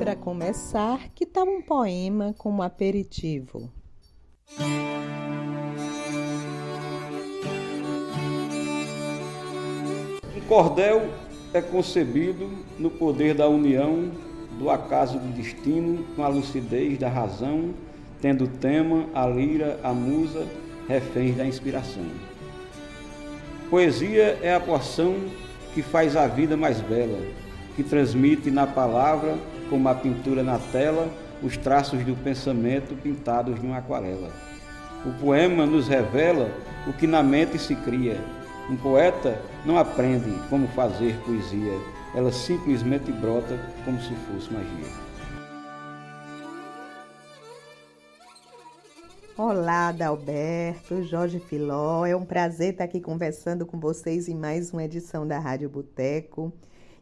Para começar, que tal um poema como aperitivo? Um cordel é concebido no poder da união, do acaso do destino, com a lucidez da razão, tendo tema, a lira, a musa, reféns da inspiração. Poesia é a porção que faz a vida mais bela, que transmite na palavra, como a pintura na tela, os traços do pensamento pintados numa aquarela. O poema nos revela o que na mente se cria. Um poeta não aprende como fazer poesia, ela simplesmente brota como se fosse magia. Olá, Adalberto, Jorge Filó. É um prazer estar aqui conversando com vocês em mais uma edição da Rádio Boteco.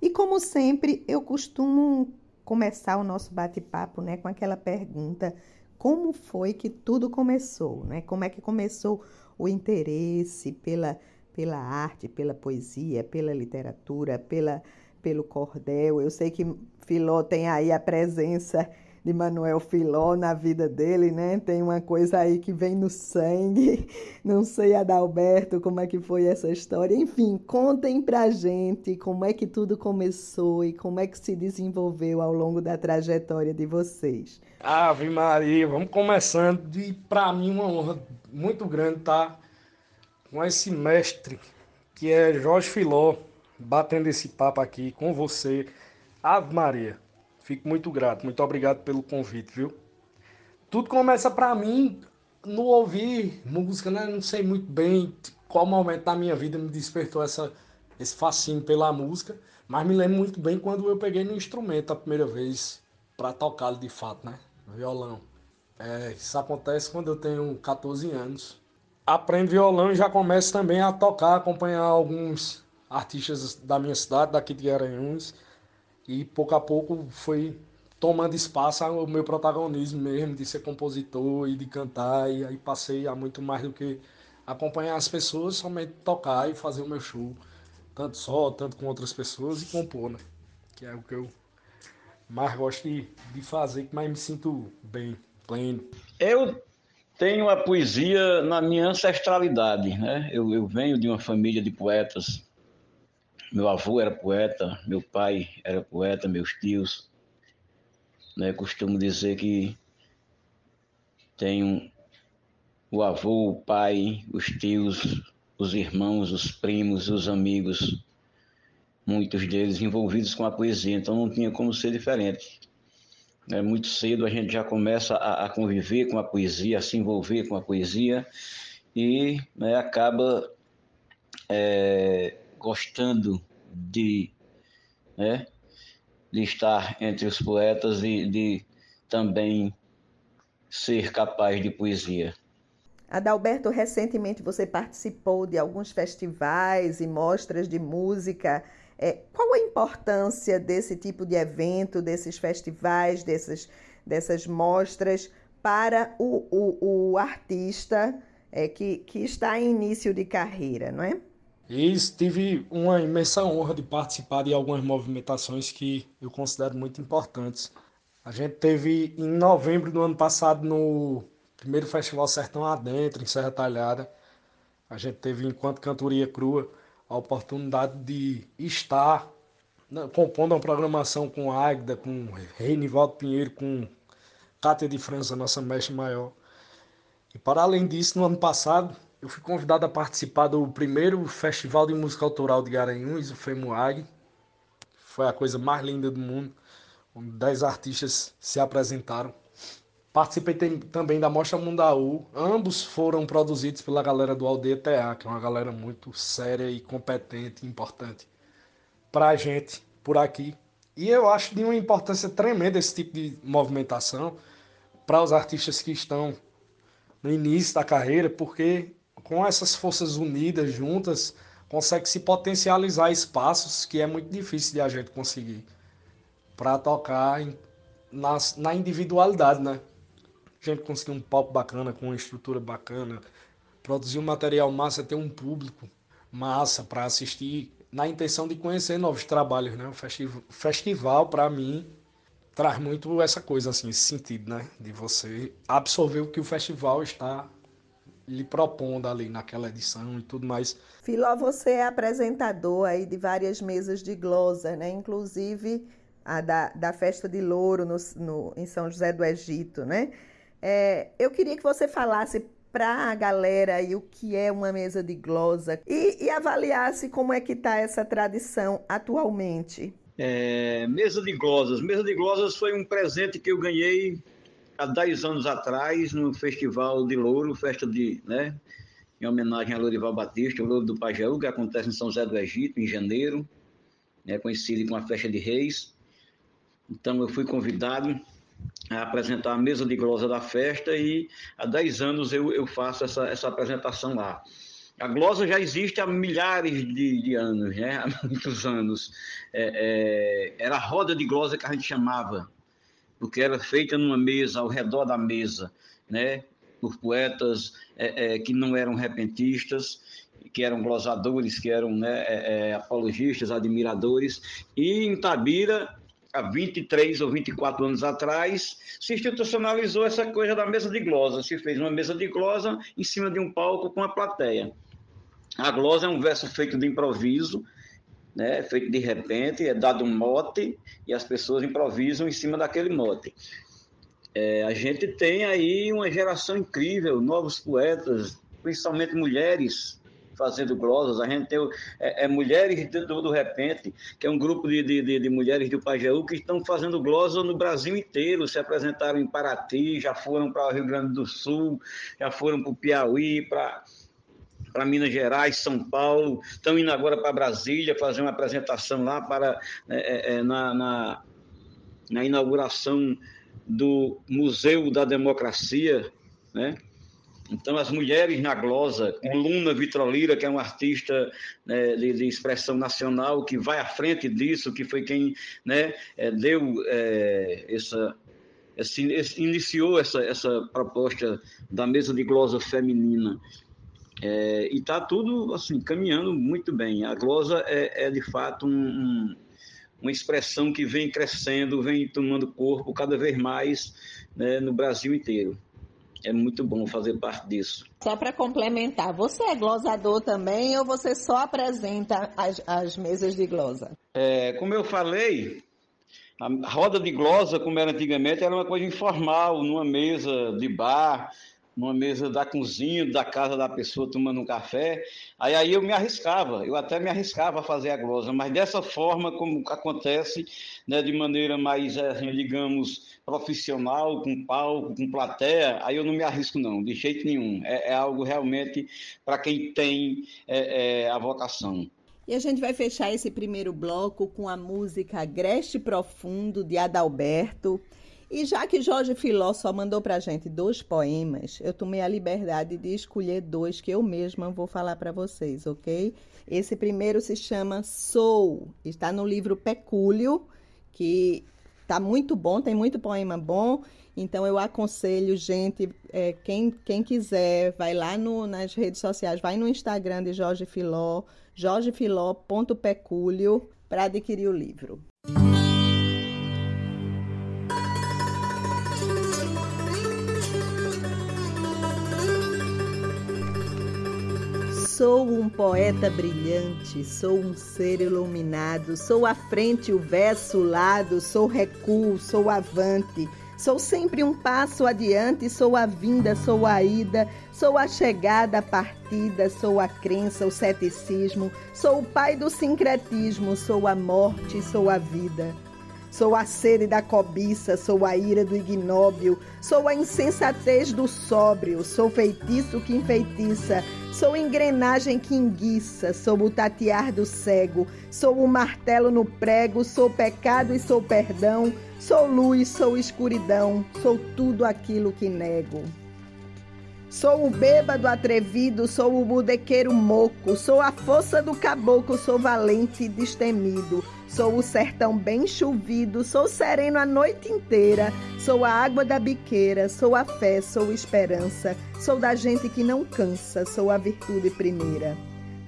E como sempre, eu costumo começar o nosso bate-papo, né, com aquela pergunta: como foi que tudo começou, né? Como é que começou o interesse pela pela arte, pela poesia, pela literatura, pela pelo cordel. Eu sei que Filó tem aí a presença de Manuel Filó na vida dele, né? Tem uma coisa aí que vem no sangue. Não sei, Adalberto, como é que foi essa história. Enfim, contem pra gente como é que tudo começou e como é que se desenvolveu ao longo da trajetória de vocês. Ave Maria, vamos começando. E para mim uma honra muito grande estar com esse mestre que é Jorge Filó, batendo esse papo aqui com você. Ave Maria. Fico muito grato, muito obrigado pelo convite, viu? Tudo começa para mim no ouvir música, né? Não sei muito bem qual momento da minha vida me despertou essa, esse fascínio pela música, mas me lembro muito bem quando eu peguei no instrumento a primeira vez para tocá-lo de fato, né? Violão. É, isso acontece quando eu tenho 14 anos. Aprendo violão e já começo também a tocar, acompanhar alguns artistas da minha cidade, daqui de Garanhuns e pouco a pouco foi tomando espaço o meu protagonismo mesmo de ser compositor e de cantar e aí passei a muito mais do que acompanhar as pessoas, somente tocar e fazer o meu show, tanto só, tanto com outras pessoas e compor, né? Que é o que eu mais gosto de, de fazer, que mais me sinto bem, pleno. Eu tenho a poesia na minha ancestralidade, né? Eu, eu venho de uma família de poetas meu avô era poeta, meu pai era poeta, meus tios. Né? Costumo dizer que tenho o avô, o pai, os tios, os irmãos, os primos, os amigos, muitos deles envolvidos com a poesia, então não tinha como ser diferente. É, muito cedo a gente já começa a, a, conviver com a poesia, a se envolver com a poesia e né, acaba é, gostando de, né, de estar entre os poetas e de também ser capaz de poesia. Adalberto, recentemente você participou de alguns festivais e mostras de música. É, qual a importância desse tipo de evento, desses festivais, dessas, dessas mostras para o, o, o artista é, que, que está em início de carreira, não é? E tive uma imensa honra de participar de algumas movimentações que eu considero muito importantes. A gente teve em novembro do ano passado no primeiro Festival Sertão Adentro, em Serra Talhada. A gente teve, enquanto cantoria crua, a oportunidade de estar né, compondo uma programação com Águida, com Reinivaldo Pinheiro, com Cátia de França, nossa mestre maior. E para além disso, no ano passado, eu fui convidado a participar do primeiro Festival de Música Autoral de Garanhuns, o FEMUAG. Foi a coisa mais linda do mundo, onde dez artistas se apresentaram. Participei também da Mostra Mundaú. Ambos foram produzidos pela galera do Aldeia TA, que é uma galera muito séria e competente importante para a gente por aqui. E eu acho de uma importância tremenda esse tipo de movimentação, para os artistas que estão no início da carreira, porque com essas forças unidas, juntas, consegue se potencializar espaços que é muito difícil de a gente conseguir para tocar em, na, na individualidade, né? A gente conseguir um palco bacana, com uma estrutura bacana, produzir um material massa, ter um público massa para assistir, na intenção de conhecer novos trabalhos, né? O festival, festival para mim, traz muito essa coisa, assim, esse sentido, né? De você absorver o que o festival está lhe propondo ali naquela edição e tudo mais. Filó, você é apresentador aí de várias mesas de glosa, né? Inclusive a da, da festa de Louro no, no, em São José do Egito, né? É, eu queria que você falasse para a galera aí o que é uma mesa de glosa e, e avaliasse como é que está essa tradição atualmente. É, mesa de glosas. Mesa de glosas foi um presente que eu ganhei há 10 anos atrás no Festival de Louro, festa de, né, em homenagem a Lourival Batista, o Louro do Pajeú, que acontece em São José do Egito, em janeiro, né, coincide com a festa de Reis. Então eu fui convidado a apresentar a mesa de glosa da festa e há 10 anos eu, eu faço essa, essa apresentação lá. A glosa já existe há milhares de, de anos, né? há muitos anos. É, é, era a roda de glosa que a gente chamava, porque era feita numa mesa, ao redor da mesa, né? por poetas é, é que não eram repentistas, que eram glosadores, que eram né, é, é, apologistas, admiradores. E em Tabira há 23 ou 24 anos atrás, se institucionalizou essa coisa da mesa de glosa. Se fez uma mesa de glosa em cima de um palco com a plateia. A glosa é um verso feito de improviso, né, feito de repente, é dado um mote e as pessoas improvisam em cima daquele mote. É, a gente tem aí uma geração incrível, novos poetas, principalmente mulheres, fazendo glosas. A gente tem é, é Mulheres do, do, Repente, que é um grupo de, de, de mulheres do Pajeú que estão fazendo glosas no Brasil inteiro. Se apresentaram em Paraty, já foram para o Rio Grande do Sul, já foram para o Piauí, para para Minas Gerais, São Paulo, estão indo agora para Brasília fazer uma apresentação lá para é, é, é, na, na, na, inauguração do Museu da Democracia, né? Então, as mulheres na glosa, com Luna Vitrolira, que é uma artista né, de, de, expressão nacional, que vai à frente disso, que foi quem né, é, deu é, essa, esse, esse, iniciou essa, essa proposta da mesa de glosa feminina. É, e está tudo assim caminhando muito bem. A glosa é, é de fato um, um, uma expressão que vem crescendo, vem tomando corpo cada vez mais né, no Brasil inteiro é muito bom fazer parte disso. Só para complementar, você é glosador também ou você só apresenta as, as mesas de glosa? É, como eu falei, a roda de glosa, como era antigamente, era uma coisa informal, numa mesa de bar, numa mesa da cozinha, da casa da pessoa tomando um café. Aí, aí eu me arriscava, eu até me arriscava a fazer a glosa, mas dessa forma como acontece, né, de maneira mais, assim, digamos, profissional, com palco, com plateia, aí eu não me arrisco não, de jeito nenhum. É, é algo realmente para quem tem é, é, a vocação. E a gente vai fechar esse primeiro bloco com a música Agreste Profundo, de Adalberto. E já que Jorge Filó só mandou para a gente dois poemas, eu tomei a liberdade de escolher dois que eu mesma vou falar para vocês, ok? Esse primeiro se chama Sou, está no livro Pecúlio, que tá muito bom, tem muito poema bom. Então eu aconselho, gente, é, quem, quem quiser, vai lá no, nas redes sociais, vai no Instagram de Jorge Filó, jorgefiló.pecúlio, para adquirir o livro. Sou um poeta brilhante, sou um ser iluminado, sou a frente, o verso, o lado, sou recuo, sou avante. Sou sempre um passo adiante, sou a vinda, sou a ida, sou a chegada, a partida, sou a crença, o ceticismo, sou o pai do sincretismo, sou a morte, sou a vida. Sou a sede da cobiça, sou a ira do ignóbil, sou a insensatez do sóbrio, sou feitiço que enfeitiça, sou engrenagem que enguiça, sou o tatear do cego, sou o martelo no prego, sou pecado e sou perdão, Sou luz, sou escuridão, sou tudo aquilo que nego. Sou o bêbado atrevido, sou o budequeiro moco, sou a força do caboclo, sou valente e destemido. Sou o sertão bem chovido, sou sereno a noite inteira, sou a água da biqueira, sou a fé, sou esperança, sou da gente que não cansa, sou a virtude primeira.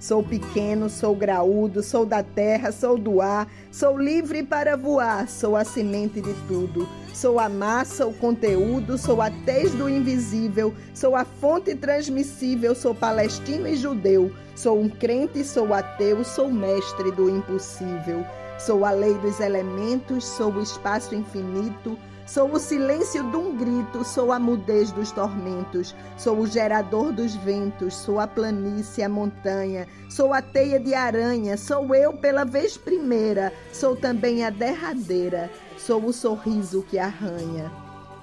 Sou pequeno, sou graúdo, sou da terra, sou do ar, sou livre para voar, sou a semente de tudo. Sou a massa, o conteúdo, sou a tez do invisível, sou a fonte transmissível, sou palestino e judeu, sou um crente, sou ateu, sou mestre do impossível. Sou a lei dos elementos, sou o espaço infinito, Sou o silêncio de um grito, sou a mudez dos tormentos, sou o gerador dos ventos, sou a planície, a montanha, sou a teia de aranha, sou eu pela vez primeira, sou também a derradeira, sou o sorriso que arranha.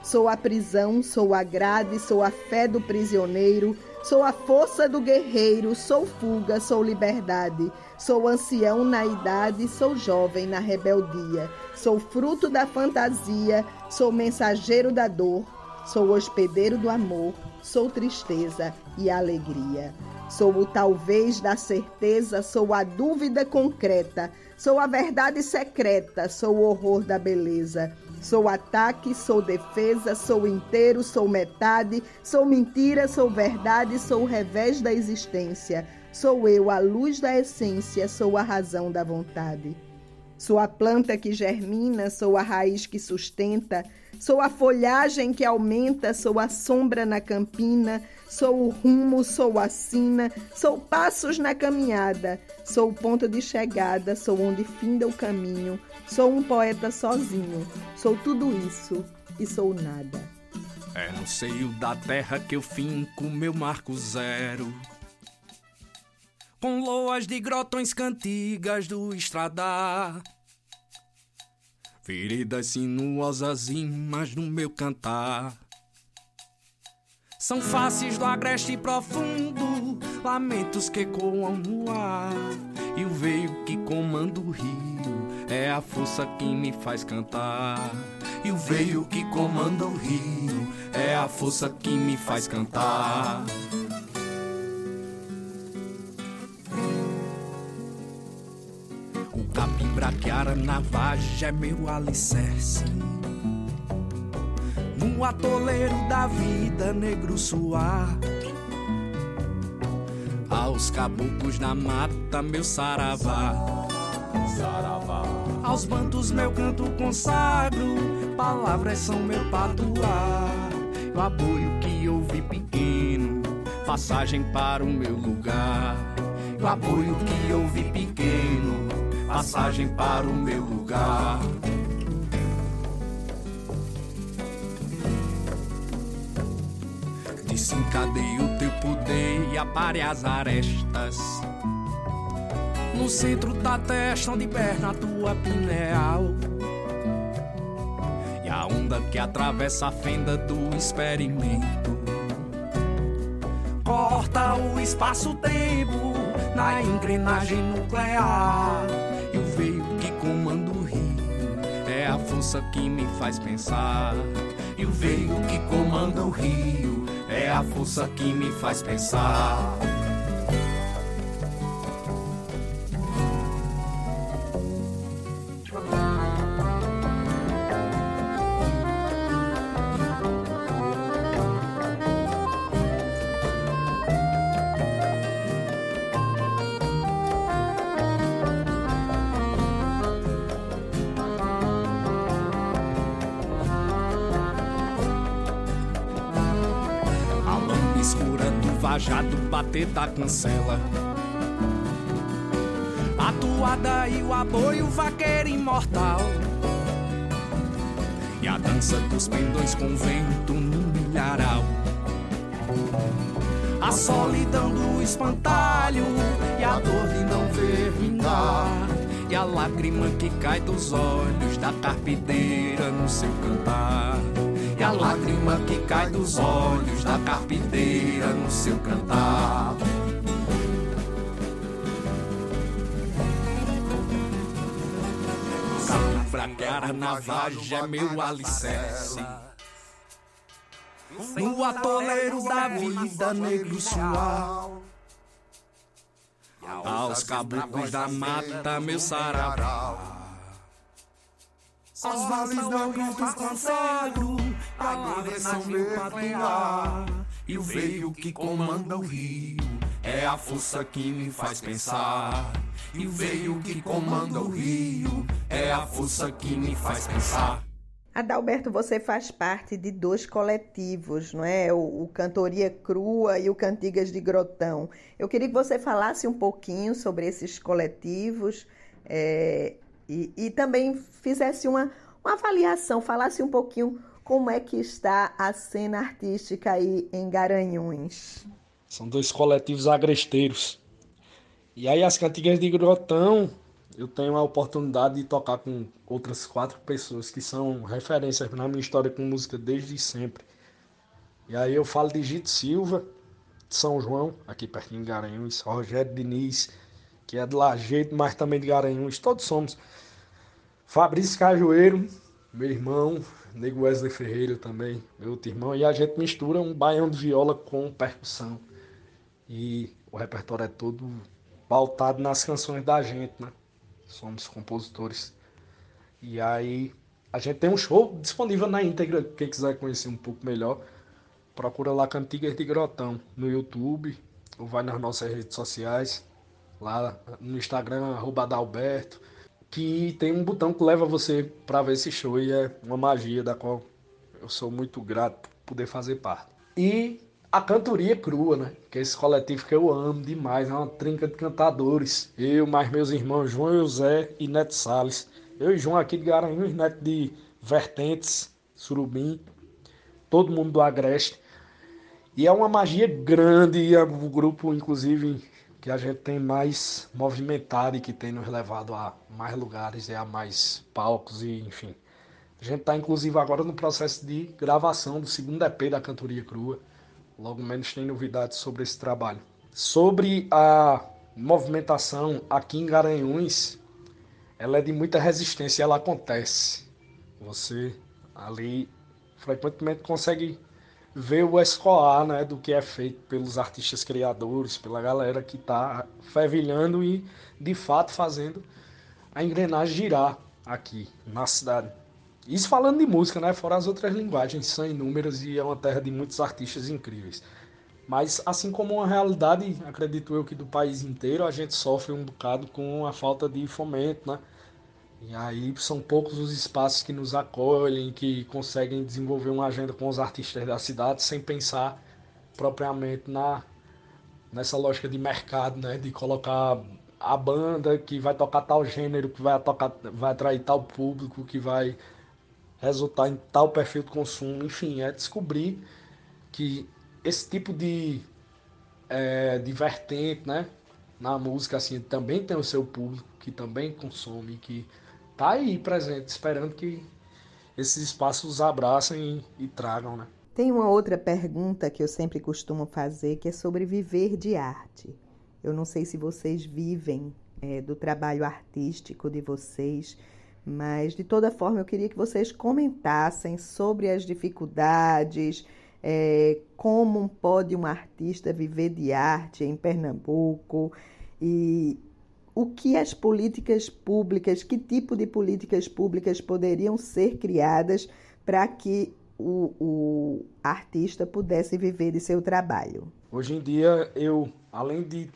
Sou a prisão, sou a grade, sou a fé do prisioneiro, sou a força do guerreiro, sou fuga, sou liberdade, sou ancião na idade, sou jovem na rebeldia, sou fruto da fantasia, sou mensageiro da dor, sou hospedeiro do amor, sou tristeza e alegria. Sou o talvez da certeza, sou a dúvida concreta, sou a verdade secreta, sou o horror da beleza. Sou ataque, sou defesa, sou inteiro, sou metade, sou mentira, sou verdade, sou o revés da existência. Sou eu, a luz da essência, sou a razão da vontade. Sou a planta que germina, sou a raiz que sustenta, sou a folhagem que aumenta, sou a sombra na campina, sou o rumo, sou a sina, sou passos na caminhada, sou o ponto de chegada, sou onde finda o caminho, sou um poeta sozinho, sou tudo isso e sou nada. É no seio da terra que eu finco meu marco zero. Com loas de grotões cantigas do estradar. Feridas sinuosas imas no meu cantar. São faces do agreste profundo, lamentos que ecoam no ar. E o veio que comanda o rio é a força que me faz cantar. E o veio que comanda o rio é a força que me faz cantar. O capim braquiara na vagem é meu alicerce no atoleiro da vida negro suar. Aos caboclos da mata, meu saravá. Saravá. Aos bantos, meu canto consagro. Palavras são meu patuar. O apoio que ouvi pequeno, passagem para o meu lugar. O apoio que ouvi pequeno, passagem para o meu lugar. Desencadeie o teu poder e apare as arestas. No centro da testa, onde perna tua pineal. E a onda que atravessa a fenda do experimento. Corta o espaço-tempo na engrenagem nuclear. Força que me faz pensar. E o veio que comanda o rio é a força que me faz pensar. Da cancela. A toada e o aboio, vaqueiro imortal. E a dança dos pendões com vento no milharal. A solidão do espantalho e a dor de não ver vingar. E a lágrima que cai dos olhos da carpideira no seu cantar. E a lágrima que cai dos olhos da carpideira no seu cantar. pra carnavagem é meu alicerce. No atoleiro da vida, negro suar. Aos caboclos da mata, meu saravá. Aos vales meu canto consagro, palavras são meu patuá. E o veio que comanda o rio, é a força que me faz pensar. E o veio que comanda o rio, é a força que me faz pensar. Adalberto, você faz parte de dois coletivos, não é? O, o, Cantoria Crua e o Cantigas de Grotão. Eu queria que você falasse um pouquinho sobre esses coletivos é, e, e, também fizesse uma, uma avaliação, falasse um pouquinho como é que está a cena artística aí em Garanhuns. São dois coletivos agresteiros. E aí as Cantigas de Grotão eu tenho a oportunidade de tocar com outras quatro pessoas que são referências na minha história com música desde sempre. E aí eu falo de Gito Silva, de São João, aqui pertinho de Garanhuns, Rogério Diniz, que é de Lajeito, mas também de Garanhuns, todos somos. Fabrício Cajueiro, meu irmão, Nego Wesley Ferreira também, meu outro irmão, e a gente mistura um baião de viola com percussão. E o repertório é todo pautado nas canções da gente, né? somos compositores. E aí a gente tem um show disponível na íntegra, quem quiser conhecer um pouco melhor, procura lá Cantigas de Grotão no YouTube, ou vai nas nossas redes sociais, lá no Instagram, arroba Adalberto, que tem um botão que leva você para ver esse show e é uma magia da qual eu sou muito grato por poder fazer parte. E a cantoria crua, né? Que é esse coletivo que eu amo demais, é uma trinca de cantadores. Eu, mais meus irmãos João José e Neto Salles. Eu e João aqui de Garanhuns, Neto de Vertentes, Surubim, todo mundo do Agreste. E é uma magia grande, e é o grupo, inclusive, que a gente tem mais movimentado e que tem nos levado a mais lugares e a mais palcos, e enfim. A gente está, inclusive, agora no processo de gravação do segundo EP da Cantoria Crua. Logo menos tem novidades sobre esse trabalho. Sobre a movimentação aqui em Garanhuns, ela é de muita resistência, ela acontece. Você ali frequentemente consegue ver o escoar né, do que é feito pelos artistas criadores, pela galera que está fervilhando e de fato fazendo a engrenagem girar aqui na cidade. Isso falando de música, né? Fora as outras linguagens, são inúmeras e é uma terra de muitos artistas incríveis. Mas assim como uma realidade, acredito eu que do país inteiro, a gente sofre um bocado com a falta de fomento, né? E aí são poucos os espaços que nos acolhem, que conseguem desenvolver uma agenda com os artistas da cidade sem pensar propriamente na nessa lógica de mercado, né? De colocar a banda que vai tocar tal gênero, que vai tocar, vai atrair tal público, que vai resultar em tal perfil de consumo, enfim, é descobrir que esse tipo de, é, né, na música, assim, também tem o seu público, que também consome, que tá aí presente, esperando que esses espaços abracem e, e tragam, né. Tem uma outra pergunta que eu sempre costumo fazer, que é sobre viver de arte. Eu não sei se vocês vivem é, do trabalho artístico de vocês, mas, de toda forma, eu queria que vocês comentassem sobre as dificuldades, é, como pode um artista viver de arte em Pernambuco e o que as políticas públicas, que tipo de políticas públicas poderiam ser criadas para que o, o, artista pudesse viver de seu trabalho. Hoje em dia, eu, além de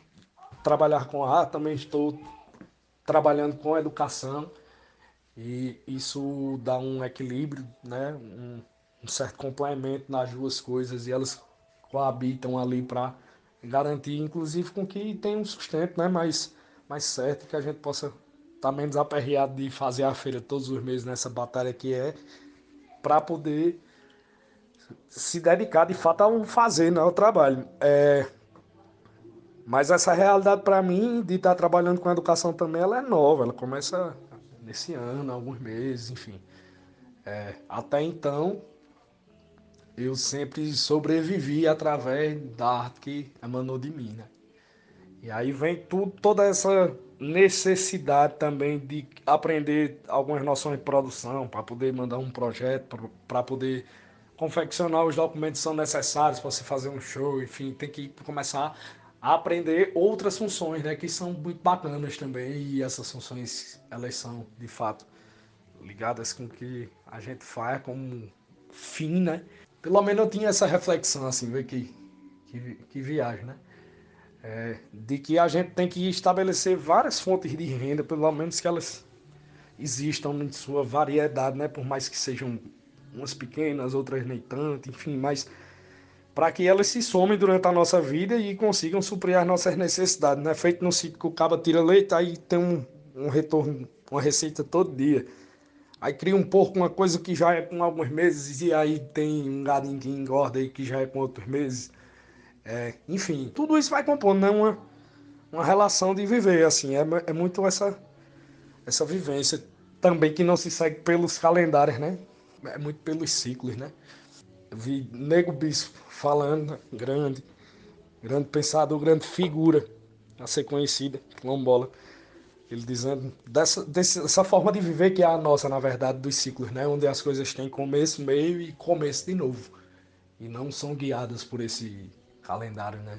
trabalhar com arte, também estou trabalhando com educação e isso dá um equilíbrio, né? um, um certo complemento nas duas coisas e elas coabitam ali para garantir, inclusive, com que tenha um sustento né? mais, mais certo, que a gente possa estar tá menos aperreado de fazer a feira todos os meses nessa batalha que é, para poder se dedicar de fato ao fazer, não ao trabalho. É... Mas essa realidade para mim de estar tá trabalhando com educação também, ela é nova, ela começa nesse ano, alguns meses, enfim. É, até então, eu sempre sobrevivi através da arte que emanou de mim, né? E aí vem tudo, toda essa necessidade também de aprender algumas noções de produção para poder mandar um projeto, para poder confeccionar os documentos que são necessários para você fazer um show, enfim, tem que começar a aprender outras funções, né, que são muito bacanas também e essas funções elas são de fato ligadas com o que a gente faz como fim, né? Pelo menos eu tinha essa reflexão assim, ver que que, que viagem, né? É, de que a gente tem que estabelecer várias fontes de renda, pelo menos que elas existam em sua variedade, né? Por mais que sejam umas pequenas, outras nem tanto, enfim, mas para que elas se somem durante a nossa vida e consigam suprir as nossas necessidades. Não é feito no sítio que o cabo tira leite, aí tem um, um retorno, uma receita todo dia. Aí cria um porco, uma coisa que já é com alguns meses, e aí tem um gadinho que engorda aí que já é com outros meses. É, enfim, tudo isso vai compondo né? uma, uma relação de viver, assim, é, é muito essa, essa vivência também que não se segue pelos calendários, né? É muito pelos ciclos, né? Eu vi Nego Bispo falando, grande, grande pensador, grande figura a ser conhecida, Lombola. Ele dizendo dessa, dessa forma de viver que é a nossa, na verdade, dos ciclos, né? Onde as coisas têm começo, meio e começo de novo. E não são guiadas por esse calendário, né?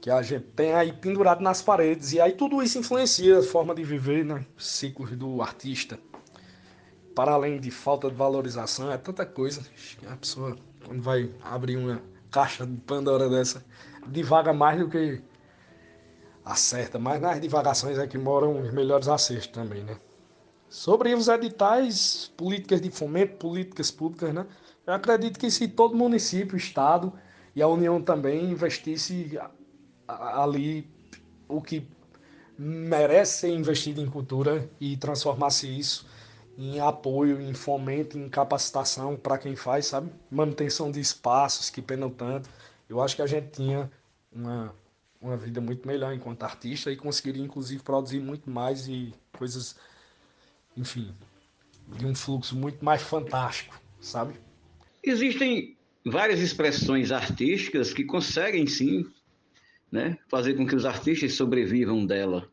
Que a gente tem aí pendurado nas paredes. E aí tudo isso influencia a forma de viver, né? Ciclos do artista. Para além de falta de valorização, é tanta coisa. A pessoa, quando vai abrir uma caixa de Pandora dessa, divaga mais do que acerta. Mas nas divagações é que moram os melhores acertos também, né? Sobre os editais, políticas de fomento, políticas públicas, né? Eu acredito que se todo município, estado e a União também investisse ali o que merece ser investido em cultura e transformasse isso em apoio, em fomento, em capacitação para quem faz, sabe? Manutenção de espaços que penam tanto. Eu acho que a gente tinha uma, uma vida muito melhor enquanto artista e conseguiria, inclusive, produzir muito mais e coisas, enfim, de um fluxo muito mais fantástico, sabe? Existem várias expressões artísticas que conseguem sim né, fazer com que os artistas sobrevivam dela,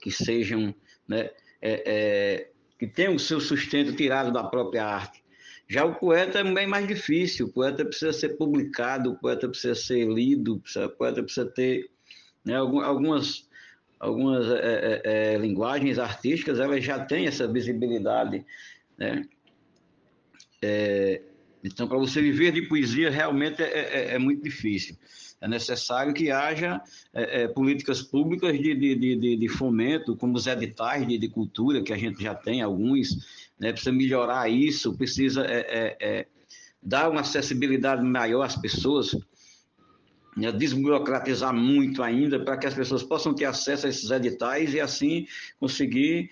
que sejam, né, é, é, que tenham o seu sustento tirado da própria arte. Já o poeta é bem mais difícil, o poeta precisa ser publicado, o poeta precisa ser lido, o poeta precisa ter né, algumas, algumas é, é, é, linguagens artísticas, elas já têm essa visibilidade, né? Então, para você viver de poesia, realmente é, é, é muito difícil. É necessário que haja é, é políticas públicas de, de, de, de, fomento, como os editais de, de, cultura, que a gente já tem alguns, né? precisa melhorar isso, precisa é, é, dar uma acessibilidade maior às pessoas, né? desburocratizar muito ainda, para que as pessoas possam ter acesso a esses editais e assim conseguir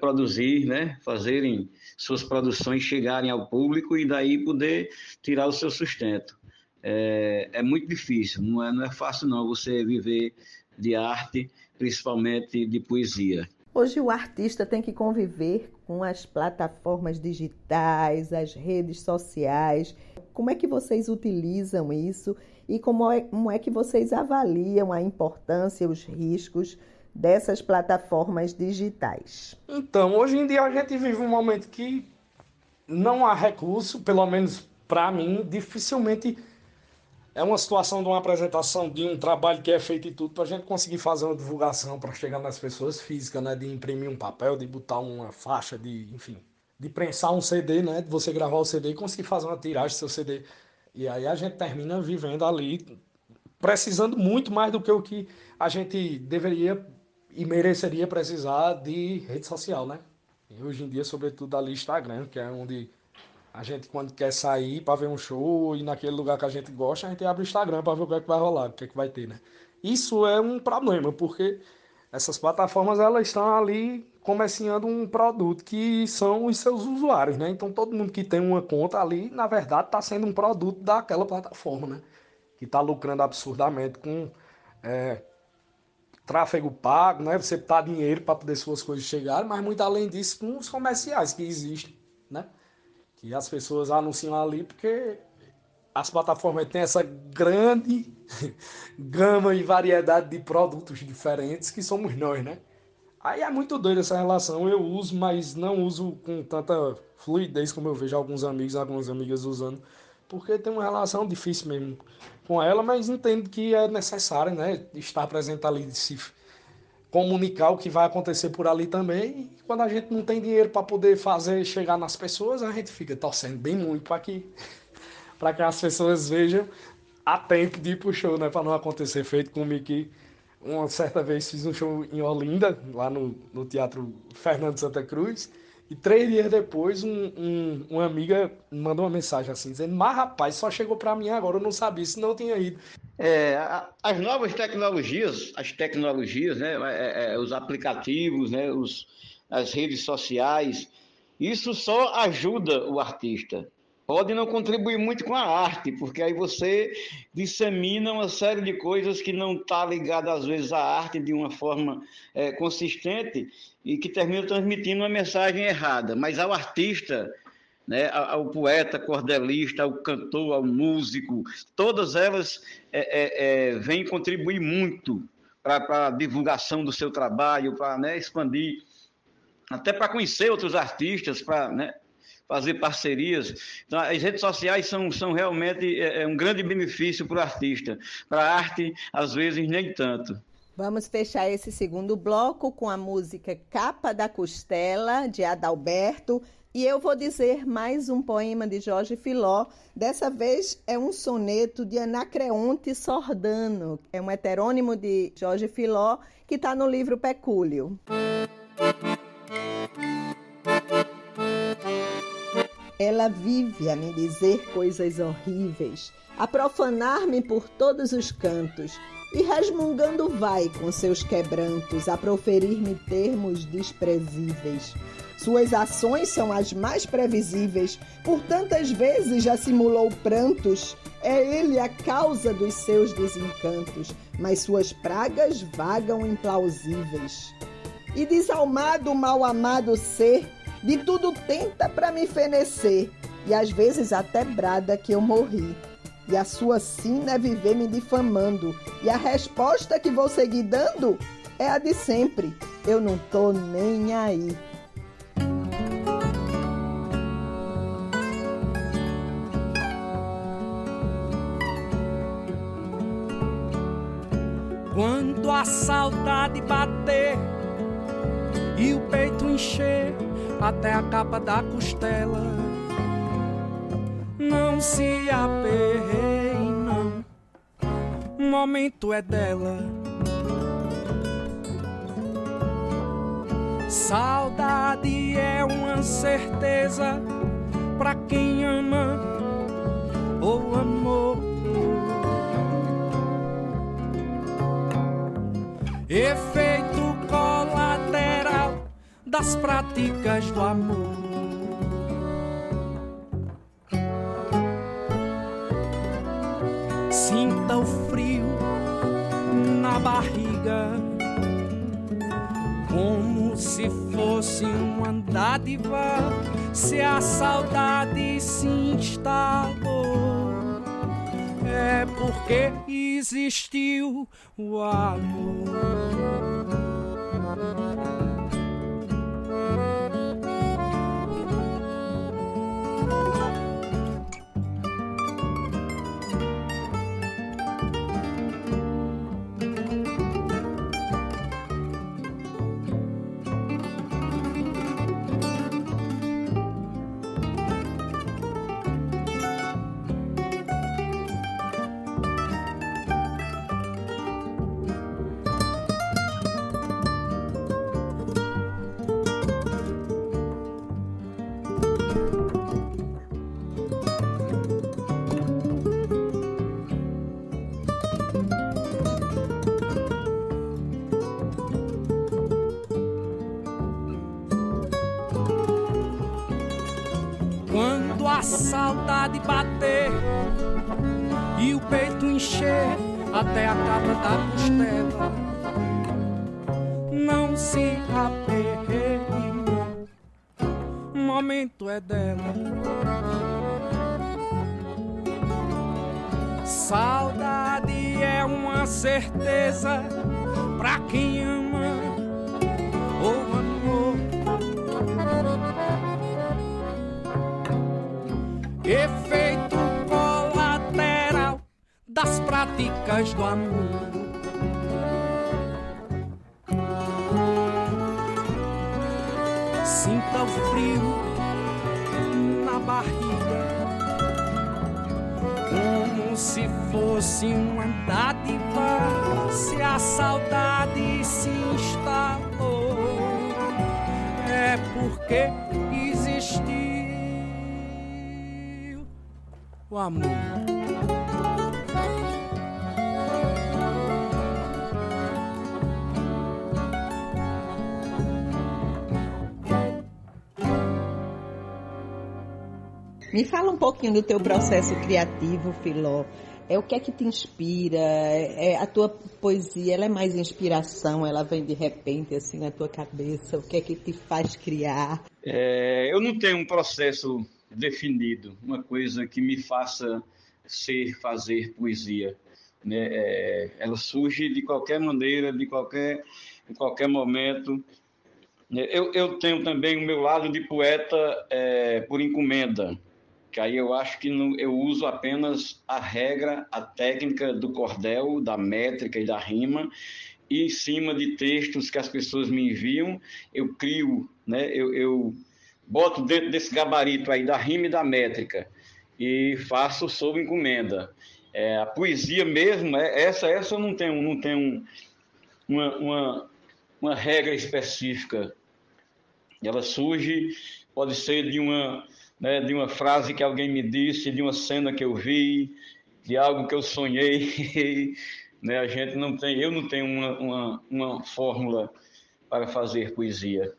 produzir, né? fazerem suas produções chegarem ao público e daí poder tirar o seu sustento. É, é muito difícil, não é, não é fácil não você viver de arte, principalmente de poesia. Hoje o artista tem que conviver com as plataformas digitais, as redes sociais. Como é que vocês utilizam isso e como é, como é que vocês avaliam a importância, os riscos dessas plataformas digitais? Então, hoje em dia a gente vive um momento que não há recurso, pelo menos para mim, dificilmente é uma situação de uma apresentação de um trabalho que é feito e tudo para a gente conseguir fazer uma divulgação para chegar nas pessoas físicas, né? De imprimir um papel, de botar uma faixa, de, enfim, de prensar um CD, né? De você gravar o CD e conseguir fazer uma tiragem do seu CD. E aí a gente termina vivendo ali, precisando muito mais do que o que a gente deveria e mereceria precisar de rede social, né? E hoje em dia, sobretudo ali Instagram, que é onde a gente quando quer sair para ver um show e naquele lugar que a gente gosta, a gente abre o Instagram para ver o que, é que vai rolar, o que, é que vai ter, né? Isso é um problema, porque essas plataformas elas estão ali comerciando um produto que são os seus usuários, né? Então todo mundo que tem uma conta ali, na verdade, está sendo um produto daquela plataforma, né? Que está lucrando absurdamente com é, tráfego pago, né? Você dá dinheiro para poder suas coisas chegarem, mas muito além disso, com os comerciais que existem, né? Que as pessoas anunciam ali porque as plataformas têm essa grande gama e variedade de produtos diferentes que somos nós, né? Aí é muito doido essa relação. Eu uso, mas não uso com tanta fluidez como eu vejo alguns amigos, algumas amigas usando, porque tem uma relação difícil mesmo com ela, mas entendo que é necessário, né? Estar presente ali, se comunicar o que vai acontecer por ali também. E quando a gente não tem dinheiro para poder fazer chegar nas pessoas, a gente fica torcendo bem muito para que, para que as pessoas vejam a tempo de ir pro show, né? Para não acontecer feito comigo que uma certa vez fiz um show em Olinda, lá no, no Teatro Fernando Santa Cruz. E três dias depois, um, um, uma amiga mandou uma mensagem assim, dizendo: Mas rapaz, só chegou para mim agora, eu não sabia, se não tinha ido. É, as novas tecnologias, as tecnologias, né, é, é, os aplicativos, né, os, as redes sociais, isso só ajuda o artista pode não contribuir muito com a arte, porque aí você dissemina uma série de coisas que não está ligada às vezes à arte de uma forma é, consistente e que termina transmitindo uma mensagem errada. Mas ao artista, né, ao poeta, cordelista, ao cantor, ao músico, todas elas é, é, é vêm contribuir muito para a divulgação do seu trabalho, para né, expandir, até para conhecer outros artistas, para né, fazer parcerias. Então, as redes sociais são, são realmente é, é um grande benefício para o artista. Para a arte, às vezes, nem tanto. Vamos fechar esse segundo bloco com a música Capa da Costela, de Adalberto. E eu vou dizer mais um poema de Jorge Filó. Dessa vez é um soneto de Anacreonte Sordano. É um heterônimo de Jorge Filó que está no livro Pecúlio. Ela vive a me dizer coisas horríveis, a profanar-me por todos os cantos, e resmungando vai com seus quebrantos, a proferir-me termos desprezíveis. Suas ações são as mais previsíveis, por tantas vezes já simulou prantos. É ele a causa dos seus desencantos, mas suas pragas vagam implausíveis. E desalmado, mal amado ser, de tudo tenta para me fenecer, e às vezes até brada que eu morri. E a sua sina é viver me difamando, e a resposta que vou seguir dando é a de sempre. Eu não tô nem aí. Quando a saudade bater e o peito encher até a capa da costela. Não se aperreie, não. O momento é dela. Saudade é uma certeza para quem ama ou amor. Efeito das práticas do amor. Sinta o frio na barriga, como se fosse uma dádiva, se a saudade se instalou. É porque existiu o amor. Saudade bater e o peito encher até a capa da costela. Não se aperreie, o momento é dela. Saudade é uma certeza das práticas do amor. Sinta o frio na barriga como se fosse uma dádiva se a saudade se instalou é porque existiu o amor Me fala um pouquinho do teu processo criativo, Filó. É o que é que te inspira? É, a tua poesia, ela é mais inspiração? Ela vem de repente assim na tua cabeça? O que é que te faz criar? É, eu não tenho um processo definido, uma coisa que me faça ser, fazer poesia. Né? É, ela surge de qualquer maneira, de qualquer, em qualquer momento. Eu, eu tenho também o meu lado de poeta é, por encomenda que aí eu acho que eu uso apenas a regra, a técnica do cordel, da métrica e da rima, e em cima de textos que as pessoas me enviam, eu crio, né? eu, eu boto dentro desse gabarito aí da rima e da métrica, e faço sob encomenda. É, a poesia mesmo, é, essa, essa eu não tenho, não tenho uma, uma, uma regra específica. Ela surge, pode ser de uma né, de uma frase que alguém me disse, de uma cena que eu vi, de algo que eu sonhei. né, a gente não tem, eu não tenho uma, uma, uma fórmula para fazer poesia.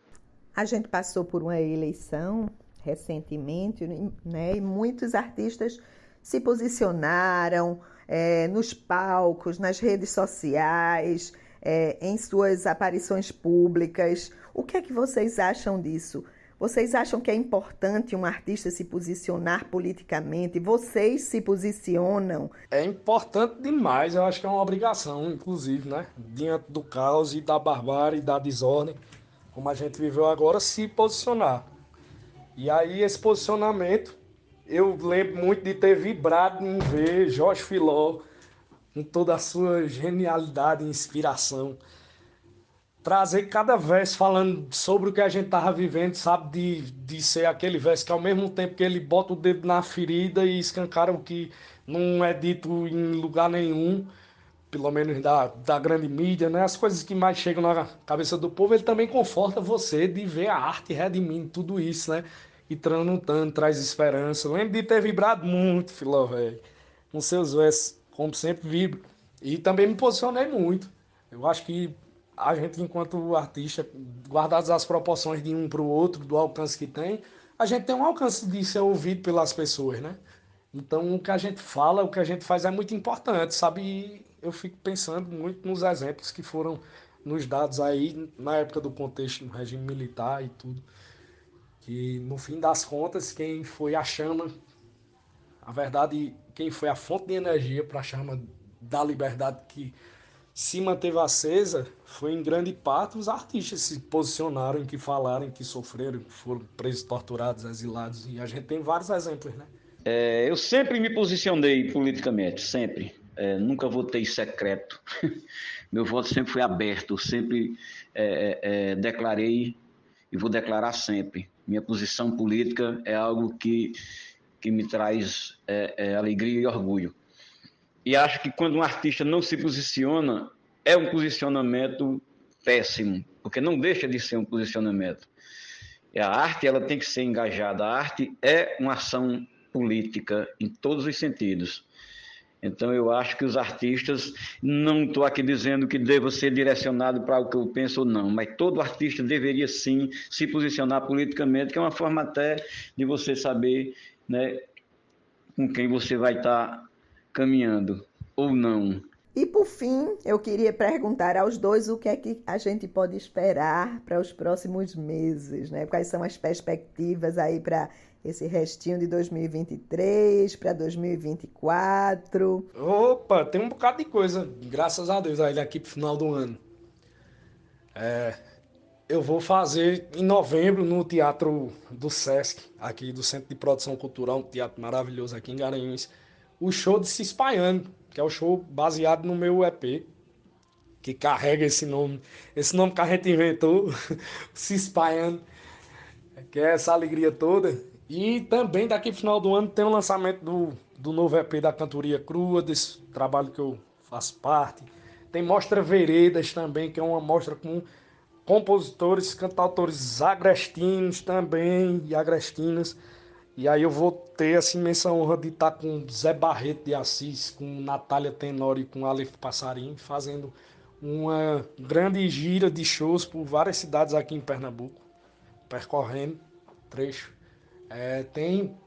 A gente passou por uma eleição recentemente, né, e muitos artistas se posicionaram é, nos palcos, nas redes sociais, é, em suas aparições públicas. O que é que vocês acham disso? Vocês acham que é importante um artista se posicionar politicamente? Vocês se posicionam? É importante demais, eu acho que é uma obrigação, inclusive, né? Diante do caos e da barbárie da desordem, como a gente viveu agora, se posicionar. E aí, esse posicionamento, eu lembro muito de ter vibrado em ver Jorge Filó, com toda a sua genialidade e inspiração trazer cada verso falando sobre o que a gente tava vivendo, sabe? De, de ser aquele verso que ao mesmo tempo que ele bota o dedo na ferida e escancara o que não é dito em lugar nenhum, pelo menos da, da grande mídia, né? As coisas que mais chegam na cabeça do povo, ele também conforta você de ver a arte redimindo tudo isso, né? E transmutando, traz esperança. Eu lembro de ter vibrado muito, Filó, velho. Com seus versos, como sempre vibro. E também me posicionei muito. Eu acho que a gente, enquanto artista, guardadas as proporções de um para o outro, do alcance que tem, a gente tem um alcance de ser ouvido pelas pessoas, né? Então, o que a gente fala, o que a gente faz é muito importante, sabe? E eu fico pensando muito nos exemplos que foram nos dados aí na época do contexto do regime militar e tudo. Que, no fim das contas, quem foi a chama, a verdade, quem foi a fonte de energia para a chama da liberdade que se manteve acesa foi em grande parte os artistas se posicionaram, que falaram, que sofreram, que foram presos, torturados, exilados. E a gente tem vários exemplos, né? É, eu sempre me posicionei politicamente, sempre. É, nunca votei secreto. Meu voto sempre foi aberto, sempre é, é, é, declarei e vou declarar sempre. Minha posição política é algo que, que me traz é, alegria e orgulho. E acho que quando um artista não se posiciona, é um posicionamento péssimo, porque não deixa de ser um posicionamento. E a arte ela tem que ser engajada. A arte é uma ação política em todos os sentidos. Então eu acho que os artistas, não estou aqui dizendo que deva ser direcionado para o que eu penso ou não, mas todo artista deveria sim se posicionar politicamente, que é uma forma até de você saber né, com quem você vai estar caminhando ou não. E por fim, eu queria perguntar aos dois o que é que a gente pode esperar para os próximos meses, né? Quais são as perspectivas aí para esse restinho de 2023 para 2024? Opa, tem um bocado de coisa, graças a Deus, aí daqui pro final do ano. É, eu vou fazer em novembro no Teatro do Sesc, aqui do Centro de Produção Cultural, um teatro maravilhoso aqui em Garanhuns, o show de Se Espalhando, que é o show baseado no meu EP, que carrega esse nome, esse nome que a gente inventou, Se Espalhando, que é essa alegria toda. E também daqui final do ano tem o lançamento do, do novo EP da Cantoria Crua, desse trabalho que eu faço parte. Tem Mostra Veredas também, que é uma mostra com compositores, cantautores agrestinos também e agrestinas. E aí eu vou ter essa imensa honra de estar com Zé Barreto de Assis, com Natália Tenório e com Aleph Passarim, fazendo uma grande gira de shows por várias cidades aqui em Pernambuco, percorrendo trecho. É, tem,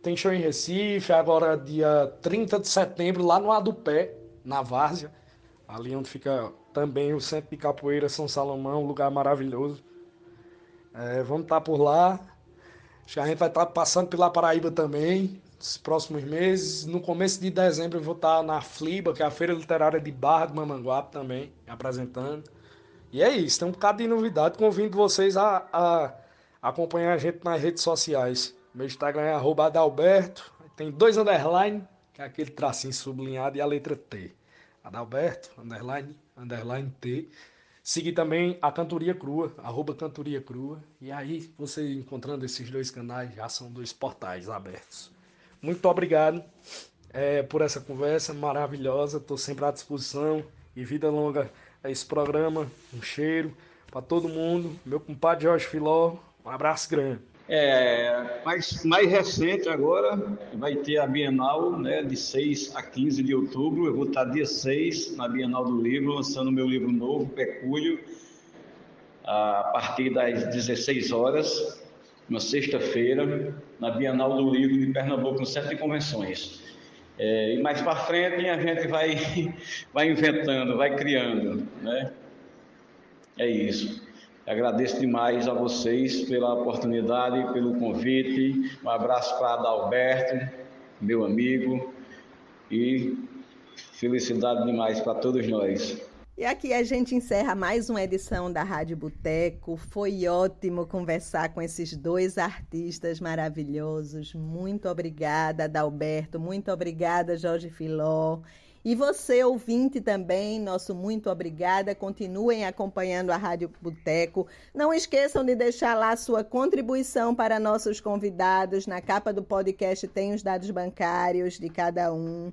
tem show em Recife, agora dia 30 de setembro, lá no Adupé, na Várzea, ali onde fica também o Centro de Capoeira São Salomão, um lugar maravilhoso. É, vamos estar por lá. Que a gente vai estar passando pela Paraíba também, nos próximos meses. No começo de dezembro eu vou estar na Fliba, que é a Feira Literária de Barra do Mamanguape também, apresentando. E é isso, tem um bocado de novidade. Convido vocês a, a acompanhar a gente nas redes sociais. Meu Instagram é Adalberto, tem dois underline, que é aquele tracinho sublinhado, e a letra T. Adalberto, underline, underline T. Seguir também a Cantoria Crua, arroba Cantoria Crua. E aí, você encontrando esses dois canais, já são dois portais abertos. Muito obrigado é, por essa conversa maravilhosa. Estou sempre à disposição. E vida longa a esse programa. Um cheiro para todo mundo. Meu compadre Jorge Filó, um abraço grande. É, mais, mais recente agora, vai ter a Bienal, né, de 6 a 15 de outubro. Eu vou estar dia 6 na Bienal do Livro, lançando meu livro novo, Pecúlio, a partir das 16 horas, uma sexta-feira, na Bienal do Livro de Pernambuco, no de Convenções. É, e mais para frente a gente vai, vai inventando, vai criando, né? É isso. Agradeço demais a vocês pela oportunidade, pelo convite. Um abraço para Adalberto, meu amigo, e felicidade demais para todos nós. E aqui a gente encerra mais uma edição da Rádio Boteco. Foi ótimo conversar com esses dois artistas maravilhosos. Muito obrigada, Adalberto. Muito obrigada, Jorge Filó. E você, ouvinte também, nosso muito obrigada. Continuem acompanhando a Rádio Boteco. Não esqueçam de deixar lá sua contribuição para nossos convidados. Na capa do podcast tem os dados bancários de cada um.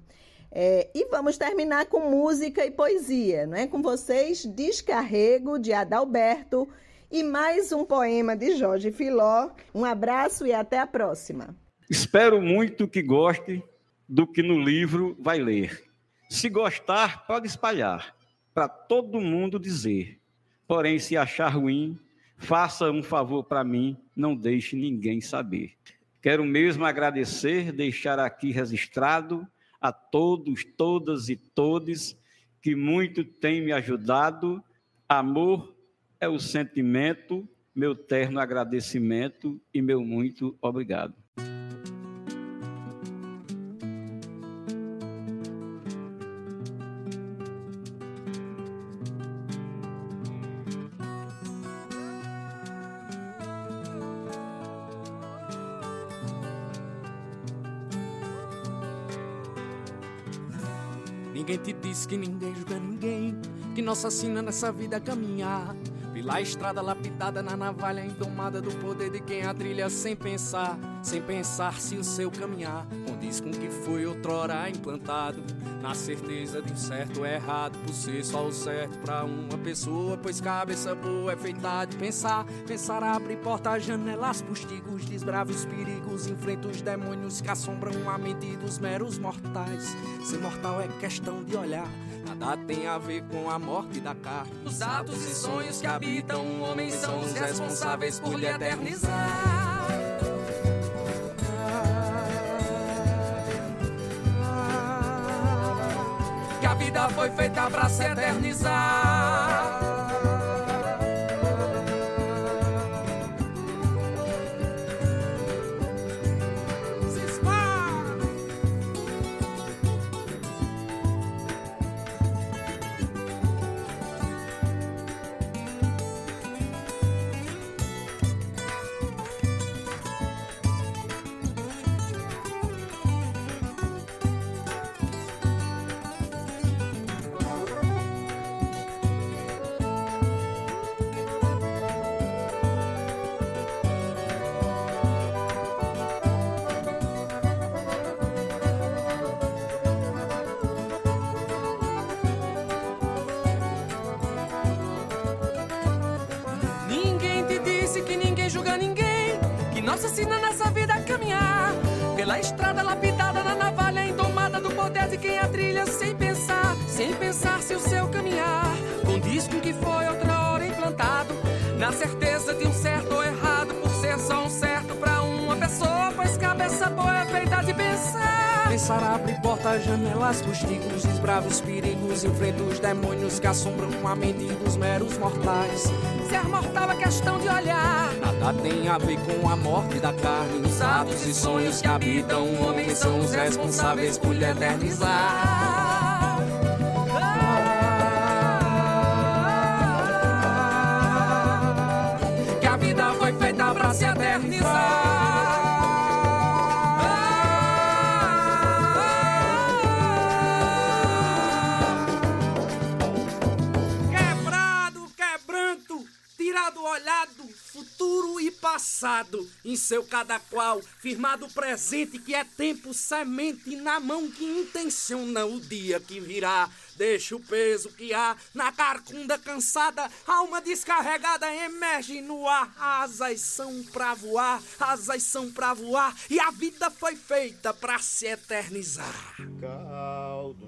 É, e vamos terminar com música e poesia, não é? Com vocês, Descarrego de Adalberto e mais um poema de Jorge Filó. Um abraço e até a próxima. Espero muito que goste do que no livro vai ler. Se gostar, pode espalhar, para todo mundo dizer. Porém, se achar ruim, faça um favor para mim, não deixe ninguém saber. Quero mesmo agradecer, deixar aqui registrado a todos, todas e todes que muito têm me ajudado. Amor é o sentimento, meu terno agradecimento e meu muito obrigado. Ninguém te disse que ninguém julga ninguém, que não assassina nessa vida caminhar. Pela estrada lapidada na navalha indomada do poder de quem a trilha sem pensar, sem pensar se o seu caminhar condiz com o que foi outrora implantado. Na certeza de um certo ou errado, por ser só o certo pra uma pessoa, pois cabeça boa é feita de pensar. Pensar abre portas, janelas, postigos, desbrava os perigos, enfrenta os demônios que assombram a mente dos meros mortais. Ser mortal é questão de olhar. Nada tem a ver com a morte da carne. Os atos e sonhos que habitam o homem são os responsáveis por lhe eternizar. Feita pra se eternizar. Ensina nessa vida a caminhar pela estrada lapidada na navalha entomada do poder de quem a trilha sem pensar, sem pensar se o seu caminhar condiz com que foi outra hora implantado, na certeza de um certo ou errado, por ser só um certo para uma pessoa, pois cabeça boa é feita de pensar. Pensar abre portas, janelas, postigos, desbrava os perigos, enfrenta os demônios que assombram a mente dos meros mortais. Ser mortal é questão de olhar. Nada tem a ver com a morte da carne. Os atos e sonhos que habitam o homem são os responsáveis por lhe eternizar. Que a vida foi feita pra se eternizar. Passado, em seu cada qual, firmado presente que é tempo semente na mão que intenciona o dia que virá. Deixa o peso que há na carcunda cansada, alma descarregada emerge no ar. Asas são pra voar, asas são pra voar, e a vida foi feita pra se eternizar. Caldo